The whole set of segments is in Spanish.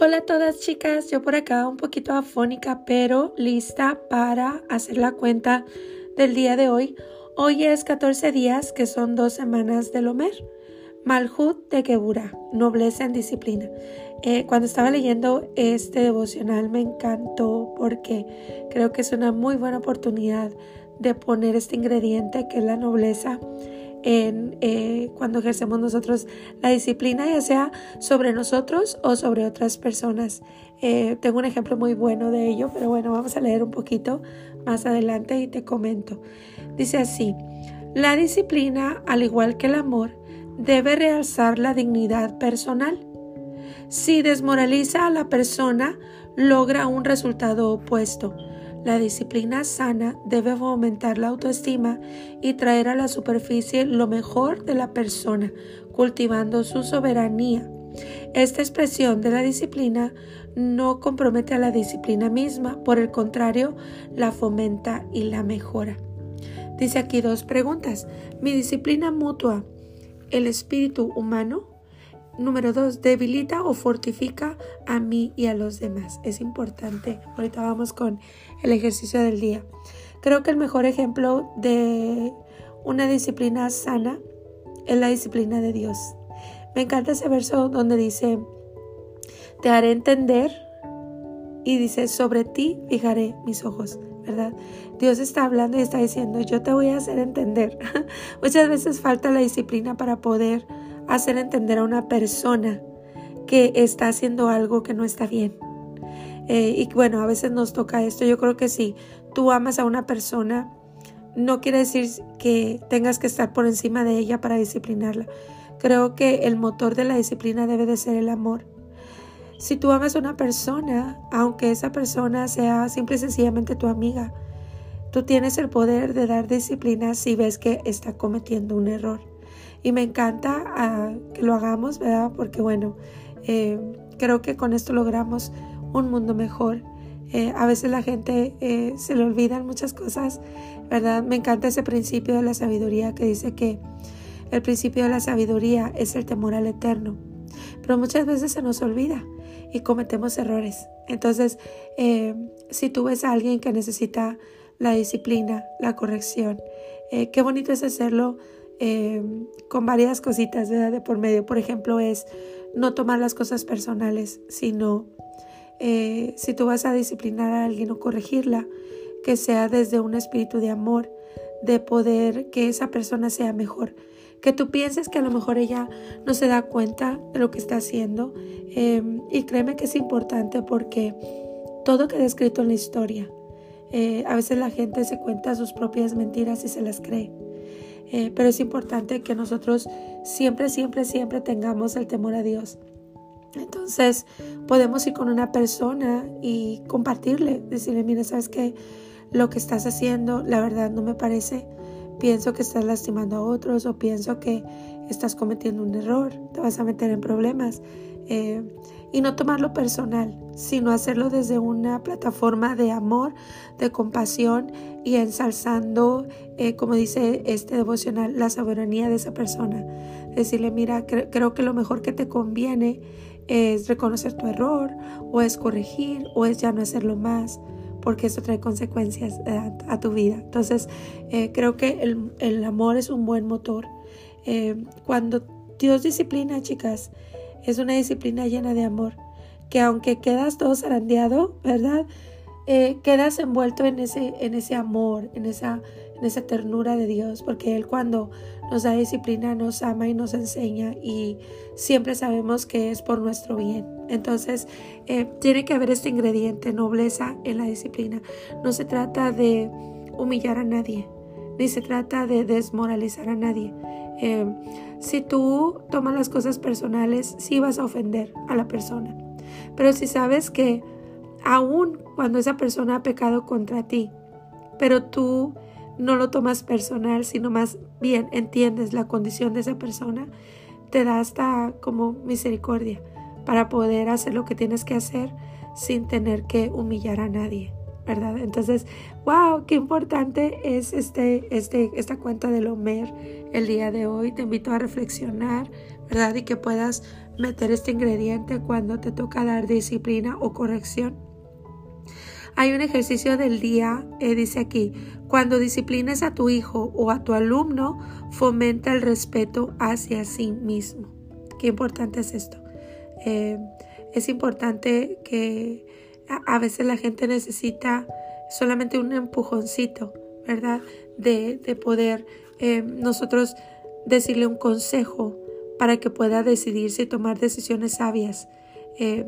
Hola a todas chicas, yo por acá un poquito afónica, pero lista para hacer la cuenta del día de hoy. Hoy es 14 días, que son dos semanas del Homer. Malhut de Geburah, nobleza en disciplina. Eh, cuando estaba leyendo este devocional me encantó porque creo que es una muy buena oportunidad de poner este ingrediente que es la nobleza en eh, cuando ejercemos nosotros la disciplina, ya sea sobre nosotros o sobre otras personas. Eh, tengo un ejemplo muy bueno de ello, pero bueno, vamos a leer un poquito más adelante y te comento. Dice así, la disciplina, al igual que el amor, debe realzar la dignidad personal. Si desmoraliza a la persona, logra un resultado opuesto la disciplina sana debe fomentar la autoestima y traer a la superficie lo mejor de la persona, cultivando su soberanía. Esta expresión de la disciplina no compromete a la disciplina misma, por el contrario, la fomenta y la mejora. Dice aquí dos preguntas. ¿Mi disciplina mutua, el espíritu humano? Número dos, debilita o fortifica a mí y a los demás. Es importante. Ahorita vamos con el ejercicio del día. Creo que el mejor ejemplo de una disciplina sana es la disciplina de Dios. Me encanta ese verso donde dice, te haré entender y dice, sobre ti fijaré mis ojos, ¿verdad? Dios está hablando y está diciendo, yo te voy a hacer entender. Muchas veces falta la disciplina para poder hacer entender a una persona que está haciendo algo que no está bien. Eh, y bueno, a veces nos toca esto. Yo creo que si tú amas a una persona, no quiere decir que tengas que estar por encima de ella para disciplinarla. Creo que el motor de la disciplina debe de ser el amor. Si tú amas a una persona, aunque esa persona sea simple y sencillamente tu amiga, tú tienes el poder de dar disciplina si ves que está cometiendo un error y me encanta ah, que lo hagamos, ¿verdad? Porque bueno, eh, creo que con esto logramos un mundo mejor. Eh, a veces la gente eh, se le olvidan muchas cosas, ¿verdad? Me encanta ese principio de la sabiduría que dice que el principio de la sabiduría es el temor al eterno. Pero muchas veces se nos olvida y cometemos errores. Entonces, si tú ves a alguien que necesita la disciplina, la corrección, qué bonito es hacerlo eh, con varias cositas de por medio. Por ejemplo, es no tomar las cosas personales, sino eh, si tú vas a disciplinar a alguien o corregirla, que sea desde un espíritu de amor, de poder que esa persona sea mejor. Que tú pienses que a lo mejor ella no se da cuenta de lo que está haciendo. Em, y créeme que es importante porque todo queda escrito en la historia. Eh, a veces la gente se cuenta sus propias mentiras y se las cree. Eh, pero es importante que nosotros siempre, siempre, siempre tengamos el temor a Dios. Entonces podemos ir con una persona y compartirle, decirle, mira, sabes que lo que estás haciendo, la verdad no me parece. Pienso que estás lastimando a otros o pienso que estás cometiendo un error, te vas a meter en problemas. Eh, y no tomarlo personal, sino hacerlo desde una plataforma de amor, de compasión y ensalzando, eh, como dice este devocional, la soberanía de esa persona. Decirle, mira, creo que lo mejor que te conviene es reconocer tu error o es corregir o es ya no hacerlo más porque eso trae consecuencias eh, a, tu vida. Entonces, eh, creo que el, amor es un buen motor. cuando Dios disciplina, chicas, es una disciplina llena de amor, que aunque quedas todo zarandeado, ¿verdad? Eh, quedas envuelto en ese, en ese amor, en esa, en esa ternura de Dios, porque Él cuando nos da disciplina nos ama y nos enseña y siempre sabemos que es por nuestro bien. Entonces, eh, tiene que haber este ingrediente, nobleza en la disciplina. No se trata de humillar a nadie, ni se trata de desmoralizar a nadie. Eh, si tú tomas las cosas personales, sí vas a ofender a la persona. Pero si sabes que aun cuando esa persona ha pecado contra ti, pero tú no lo tomas personal, sino más bien entiendes la condición de esa persona, te da hasta como misericordia para poder hacer lo que tienes que hacer sin tener que humillar a nadie. Entonces, wow, qué importante es este, este, esta cuenta del Homer el día de hoy. Te invito a reflexionar, ¿verdad? Y que puedas meter este ingrediente cuando te toca dar disciplina o corrección. Hay un ejercicio del día, eh, dice aquí, cuando disciplines a tu hijo o a tu alumno, fomenta el respeto hacia sí mismo. Qué importante es esto. Eh, es importante que a veces la gente necesita solamente un empujoncito, ¿verdad? De, poder eh, nosotros decirle un consejo para que pueda decidirse y tomar decisiones sabias. Eh,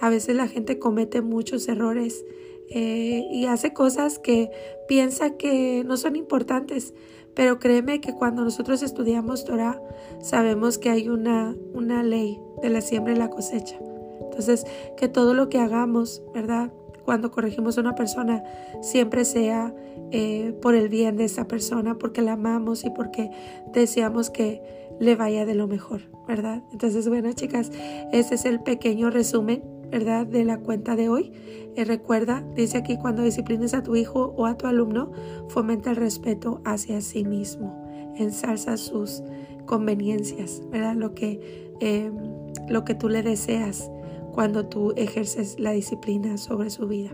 a veces la gente comete muchos errores eh, y hace cosas que piensa que no son importantes, pero créeme que cuando nosotros estudiamos Torah sabemos que hay una, una ley de la siembra y la cosecha. Entonces, que todo lo que hagamos, ¿verdad? Cuando corregimos a una persona, siempre sea eh, por el bien de esa persona, porque la amamos y porque deseamos que le vaya de lo mejor, ¿verdad? Entonces, bueno, chicas, ese es el pequeño resumen, ¿verdad? De la cuenta de hoy. Eh, recuerda, dice aquí, cuando disciplines a tu hijo o a tu alumno, fomenta el respeto hacia sí mismo, ensalza sus conveniencias, ¿verdad? Lo que, eh, lo que tú le deseas cuando tú ejerces la disciplina sobre su vida.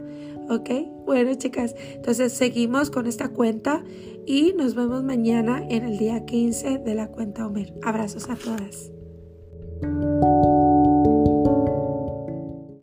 ¿Ok? Bueno, chicas, entonces seguimos con esta cuenta y nos vemos mañana en el día 15 de la cuenta Homer. Abrazos a todas.